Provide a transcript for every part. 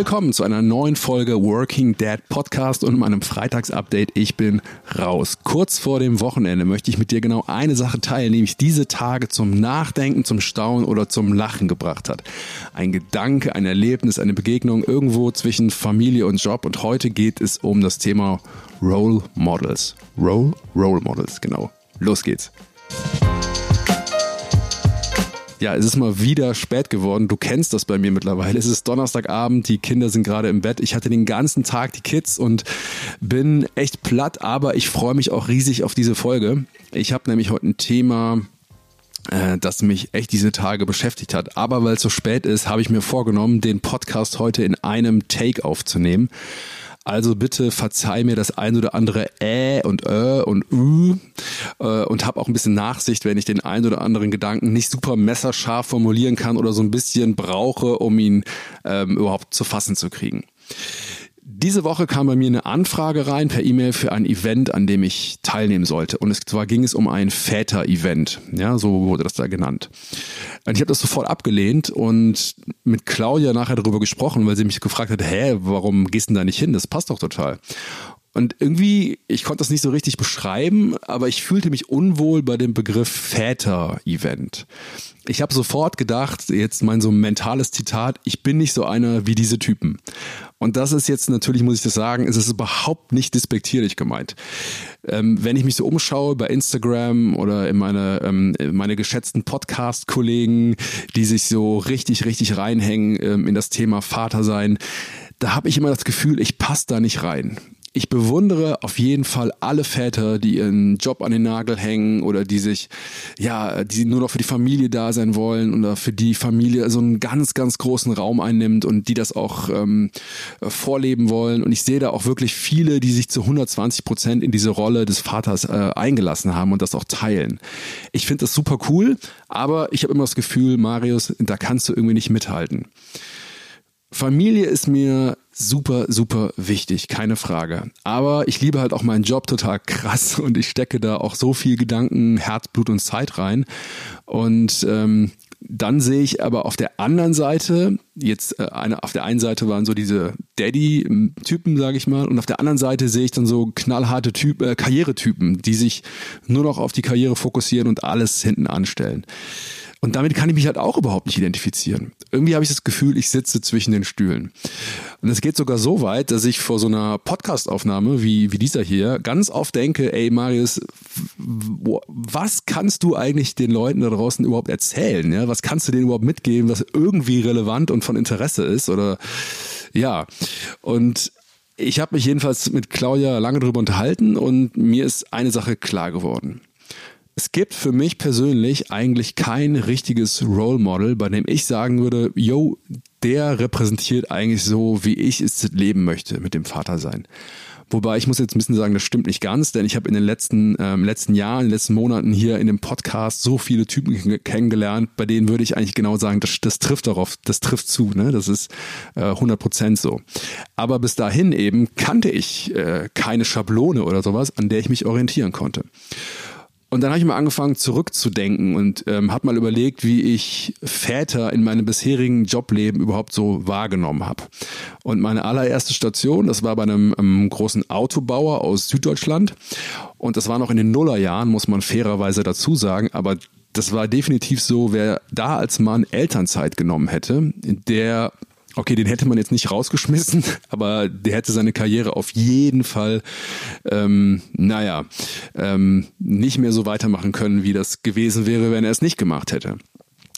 Willkommen zu einer neuen Folge Working Dad Podcast und meinem Freitagsupdate. Ich bin raus. Kurz vor dem Wochenende möchte ich mit dir genau eine Sache teilen, die mich diese Tage zum Nachdenken, zum Staunen oder zum Lachen gebracht hat. Ein Gedanke, ein Erlebnis, eine Begegnung irgendwo zwischen Familie und Job und heute geht es um das Thema Role Models. Role, Role Models, genau. Los geht's. Ja, es ist mal wieder spät geworden. Du kennst das bei mir mittlerweile. Es ist Donnerstagabend, die Kinder sind gerade im Bett. Ich hatte den ganzen Tag die Kids und bin echt platt, aber ich freue mich auch riesig auf diese Folge. Ich habe nämlich heute ein Thema, äh, das mich echt diese Tage beschäftigt hat. Aber weil es so spät ist, habe ich mir vorgenommen, den Podcast heute in einem Take aufzunehmen. Also bitte verzeih mir das ein oder andere Ä und Ö und Ü äh, und hab auch ein bisschen Nachsicht, wenn ich den ein oder anderen Gedanken nicht super messerscharf formulieren kann oder so ein bisschen brauche, um ihn ähm, überhaupt zu fassen zu kriegen. Diese Woche kam bei mir eine Anfrage rein per E-Mail für ein Event, an dem ich teilnehmen sollte. Und es zwar ging es um ein Väter-Event. Ja, so wurde das da genannt. Und ich habe das sofort abgelehnt und mit Claudia nachher darüber gesprochen, weil sie mich gefragt hat, hä, warum gehst du denn da nicht hin? Das passt doch total. Und irgendwie, ich konnte das nicht so richtig beschreiben, aber ich fühlte mich unwohl bei dem Begriff Väter-Event. Ich habe sofort gedacht, jetzt mein so mentales Zitat, ich bin nicht so einer wie diese Typen. Und das ist jetzt natürlich, muss ich das sagen, es ist überhaupt nicht despektierlich gemeint. Ähm, wenn ich mich so umschaue bei Instagram oder in meine, ähm, meine geschätzten Podcast-Kollegen, die sich so richtig, richtig reinhängen ähm, in das Thema Vater sein, da habe ich immer das Gefühl, ich passe da nicht rein ich bewundere auf jeden Fall alle Väter, die ihren Job an den Nagel hängen oder die sich, ja, die nur noch für die Familie da sein wollen oder für die Familie so einen ganz, ganz großen Raum einnimmt und die das auch ähm, vorleben wollen. Und ich sehe da auch wirklich viele, die sich zu 120 Prozent in diese Rolle des Vaters äh, eingelassen haben und das auch teilen. Ich finde das super cool, aber ich habe immer das Gefühl, Marius, da kannst du irgendwie nicht mithalten. Familie ist mir super, super wichtig, keine Frage. Aber ich liebe halt auch meinen Job total krass und ich stecke da auch so viel Gedanken, Herzblut und Zeit rein. Und ähm, dann sehe ich aber auf der anderen Seite, jetzt äh, eine, auf der einen Seite waren so diese Daddy-Typen, sage ich mal, und auf der anderen Seite sehe ich dann so knallharte Typ, äh, Karrieretypen, die sich nur noch auf die Karriere fokussieren und alles hinten anstellen. Und damit kann ich mich halt auch überhaupt nicht identifizieren. Irgendwie habe ich das Gefühl, ich sitze zwischen den Stühlen. Und es geht sogar so weit, dass ich vor so einer Podcastaufnahme wie, wie dieser hier ganz oft denke, ey Marius, was kannst du eigentlich den Leuten da draußen überhaupt erzählen? Ja? Was kannst du denen überhaupt mitgeben, was irgendwie relevant und von Interesse ist? Oder ja. Und ich habe mich jedenfalls mit Claudia lange darüber unterhalten und mir ist eine Sache klar geworden. Es gibt für mich persönlich eigentlich kein richtiges Role Model, bei dem ich sagen würde, yo, der repräsentiert eigentlich so, wie ich es leben möchte mit dem Vatersein. Wobei ich muss jetzt ein bisschen sagen, das stimmt nicht ganz, denn ich habe in den letzten, ähm, letzten Jahren, in den letzten Monaten hier in dem Podcast so viele Typen kennengelernt, bei denen würde ich eigentlich genau sagen, das, das trifft darauf, das trifft zu, ne? Das ist äh, 100 Prozent so. Aber bis dahin eben kannte ich äh, keine Schablone oder sowas, an der ich mich orientieren konnte. Und dann habe ich mal angefangen zurückzudenken und ähm, habe mal überlegt, wie ich Väter in meinem bisherigen Jobleben überhaupt so wahrgenommen habe. Und meine allererste Station, das war bei einem, einem großen Autobauer aus Süddeutschland. Und das war noch in den Nullerjahren, muss man fairerweise dazu sagen. Aber das war definitiv so, wer da als Mann Elternzeit genommen hätte, der Okay, den hätte man jetzt nicht rausgeschmissen, aber der hätte seine Karriere auf jeden Fall, ähm, naja, ähm, nicht mehr so weitermachen können, wie das gewesen wäre, wenn er es nicht gemacht hätte.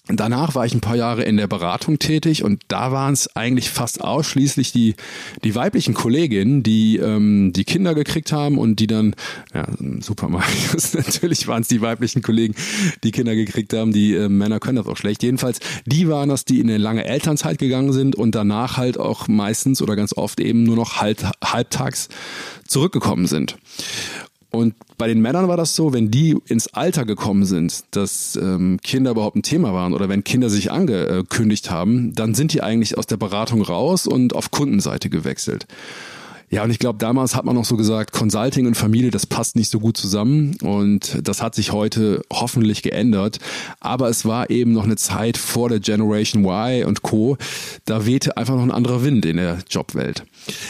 Danach war ich ein paar Jahre in der Beratung tätig und da waren es eigentlich fast ausschließlich die, die weiblichen Kolleginnen, die ähm, die Kinder gekriegt haben und die dann, ja, super Marius, natürlich waren es die weiblichen Kollegen, die Kinder gekriegt haben, die äh, Männer können das auch schlecht. Jedenfalls, die waren das, die in eine lange Elternzeit gegangen sind und danach halt auch meistens oder ganz oft eben nur noch halb, halbtags zurückgekommen sind. Und bei den Männern war das so, wenn die ins Alter gekommen sind, dass ähm, Kinder überhaupt ein Thema waren oder wenn Kinder sich angekündigt haben, dann sind die eigentlich aus der Beratung raus und auf Kundenseite gewechselt. Ja, und ich glaube, damals hat man noch so gesagt, Consulting und Familie, das passt nicht so gut zusammen. Und das hat sich heute hoffentlich geändert. Aber es war eben noch eine Zeit vor der Generation Y und Co. Da wehte einfach noch ein anderer Wind in der Jobwelt.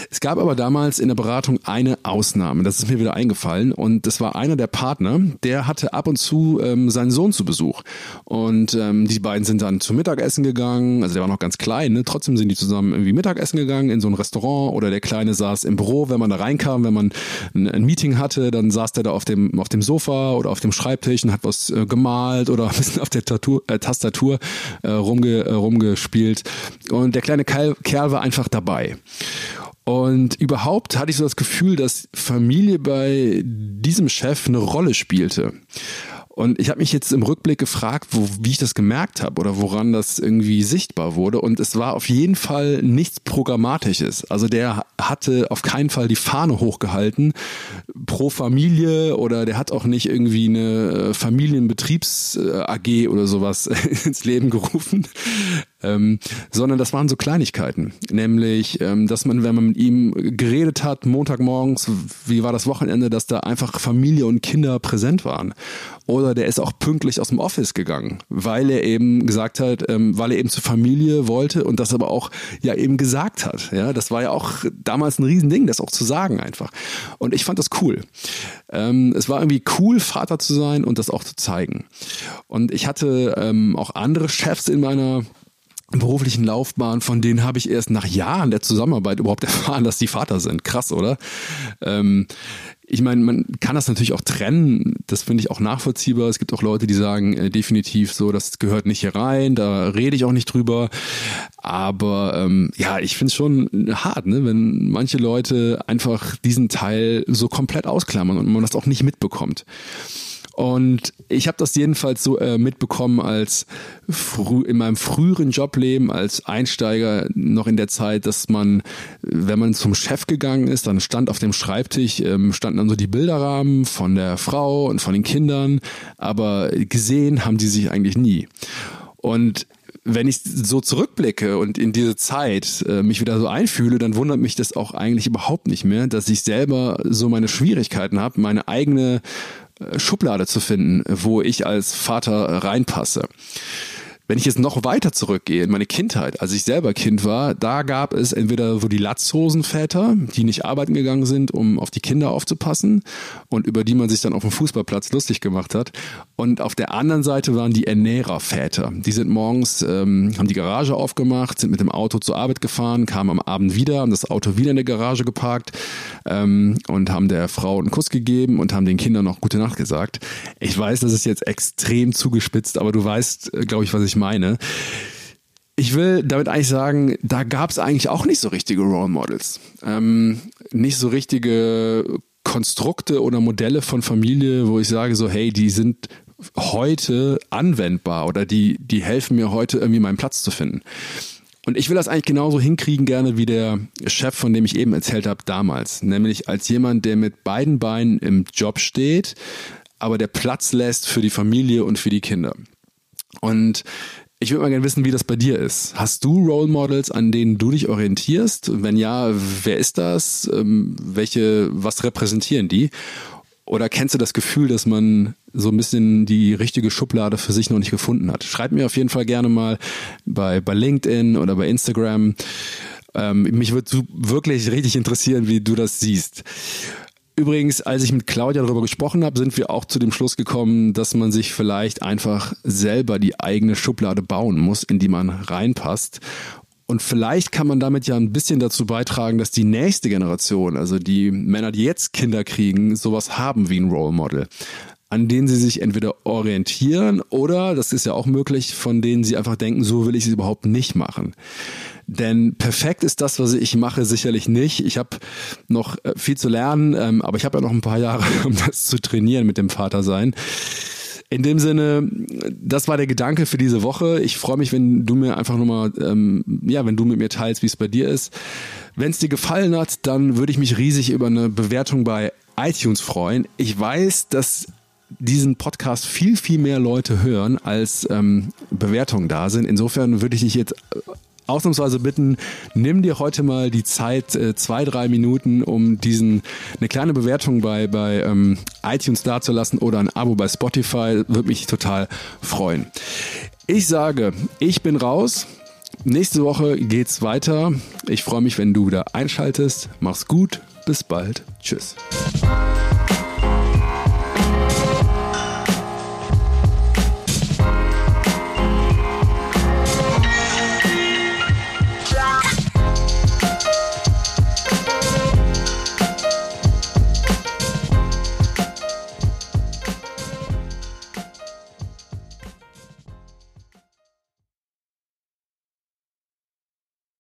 Es gab aber damals in der Beratung eine Ausnahme. Das ist mir wieder eingefallen. Und das war einer der Partner, der hatte ab und zu ähm, seinen Sohn zu Besuch. Und ähm, die beiden sind dann zum Mittagessen gegangen. Also der war noch ganz klein, ne? Trotzdem sind die zusammen irgendwie Mittagessen gegangen in so ein Restaurant oder der Kleine saß im Büro, wenn man da reinkam, wenn man ein, ein Meeting hatte, dann saß der da auf dem, auf dem Sofa oder auf dem Schreibtisch und hat was äh, gemalt oder ein bisschen auf der Tatur, äh, Tastatur äh, rumge, äh, rumgespielt. Und der kleine Kerl, Kerl war einfach dabei. Und überhaupt hatte ich so das Gefühl, dass Familie bei diesem Chef eine Rolle spielte. Und ich habe mich jetzt im Rückblick gefragt, wo, wie ich das gemerkt habe oder woran das irgendwie sichtbar wurde. Und es war auf jeden Fall nichts Programmatisches. Also der hatte auf keinen Fall die Fahne hochgehalten pro Familie oder der hat auch nicht irgendwie eine Familienbetriebs-AG oder sowas ins Leben gerufen. Ähm, sondern das waren so Kleinigkeiten. Nämlich, ähm, dass man, wenn man mit ihm geredet hat, Montagmorgens, wie war das Wochenende, dass da einfach Familie und Kinder präsent waren. Oder der ist auch pünktlich aus dem Office gegangen, weil er eben gesagt hat, ähm, weil er eben zur Familie wollte und das aber auch ja eben gesagt hat. Ja, das war ja auch damals ein Riesending, das auch zu sagen einfach. Und ich fand das cool. Ähm, es war irgendwie cool, Vater zu sein und das auch zu zeigen. Und ich hatte ähm, auch andere Chefs in meiner beruflichen Laufbahn, von denen habe ich erst nach Jahren der Zusammenarbeit überhaupt erfahren, dass die Vater sind. Krass, oder? Ähm, ich meine, man kann das natürlich auch trennen. Das finde ich auch nachvollziehbar. Es gibt auch Leute, die sagen äh, definitiv so, das gehört nicht hier rein. Da rede ich auch nicht drüber. Aber ähm, ja, ich finde es schon hart, ne? wenn manche Leute einfach diesen Teil so komplett ausklammern und man das auch nicht mitbekommt. Und ich habe das jedenfalls so äh, mitbekommen als früh, in meinem früheren Jobleben als Einsteiger noch in der Zeit, dass man, wenn man zum Chef gegangen ist, dann stand auf dem Schreibtisch, ähm, standen dann so die Bilderrahmen von der Frau und von den Kindern, aber gesehen haben die sich eigentlich nie. Und wenn ich so zurückblicke und in diese Zeit äh, mich wieder so einfühle, dann wundert mich das auch eigentlich überhaupt nicht mehr, dass ich selber so meine Schwierigkeiten habe, meine eigene Schublade zu finden, wo ich als Vater reinpasse. Wenn ich jetzt noch weiter zurückgehe in meine Kindheit, als ich selber Kind war, da gab es entweder so die Latzhosenväter, die nicht arbeiten gegangen sind, um auf die Kinder aufzupassen und über die man sich dann auf dem Fußballplatz lustig gemacht hat. Und auf der anderen Seite waren die Ernährerväter. Die sind morgens, ähm, haben die Garage aufgemacht, sind mit dem Auto zur Arbeit gefahren, kamen am Abend wieder, haben das Auto wieder in der Garage geparkt ähm, und haben der Frau einen Kuss gegeben und haben den Kindern noch gute Nacht gesagt. Ich weiß, das ist jetzt extrem zugespitzt, aber du weißt, äh, glaube ich, was ich meine. Ich will damit eigentlich sagen, da gab es eigentlich auch nicht so richtige Role Models. Ähm, nicht so richtige Konstrukte oder Modelle von Familie, wo ich sage so, hey, die sind heute anwendbar oder die, die helfen mir heute irgendwie meinen Platz zu finden. Und ich will das eigentlich genauso hinkriegen gerne wie der Chef, von dem ich eben erzählt habe damals. Nämlich als jemand, der mit beiden Beinen im Job steht, aber der Platz lässt für die Familie und für die Kinder. Und ich würde mal gerne wissen, wie das bei dir ist. Hast du Role Models, an denen du dich orientierst? Wenn ja, wer ist das? Ähm, welche, was repräsentieren die? Oder kennst du das Gefühl, dass man so ein bisschen die richtige Schublade für sich noch nicht gefunden hat? Schreib mir auf jeden Fall gerne mal bei, bei LinkedIn oder bei Instagram. Ähm, mich würde wirklich richtig interessieren, wie du das siehst. Übrigens, als ich mit Claudia darüber gesprochen habe, sind wir auch zu dem Schluss gekommen, dass man sich vielleicht einfach selber die eigene Schublade bauen muss, in die man reinpasst. Und vielleicht kann man damit ja ein bisschen dazu beitragen, dass die nächste Generation, also die Männer, die jetzt Kinder kriegen, sowas haben wie ein Role Model an denen sie sich entweder orientieren oder, das ist ja auch möglich, von denen sie einfach denken, so will ich es überhaupt nicht machen. Denn perfekt ist das, was ich mache, sicherlich nicht. Ich habe noch äh, viel zu lernen, ähm, aber ich habe ja noch ein paar Jahre, um das zu trainieren mit dem Vatersein. In dem Sinne, das war der Gedanke für diese Woche. Ich freue mich, wenn du mir einfach nochmal, ähm, ja, wenn du mit mir teilst, wie es bei dir ist. Wenn es dir gefallen hat, dann würde ich mich riesig über eine Bewertung bei iTunes freuen. Ich weiß, dass diesen Podcast viel, viel mehr Leute hören, als ähm, Bewertungen da sind. Insofern würde ich dich jetzt ausnahmsweise bitten, nimm dir heute mal die Zeit, äh, zwei, drei Minuten, um diesen eine kleine Bewertung bei, bei ähm, iTunes dazulassen oder ein Abo bei Spotify. Würde mich total freuen. Ich sage, ich bin raus. Nächste Woche geht's weiter. Ich freue mich, wenn du wieder einschaltest. Mach's gut. Bis bald. Tschüss.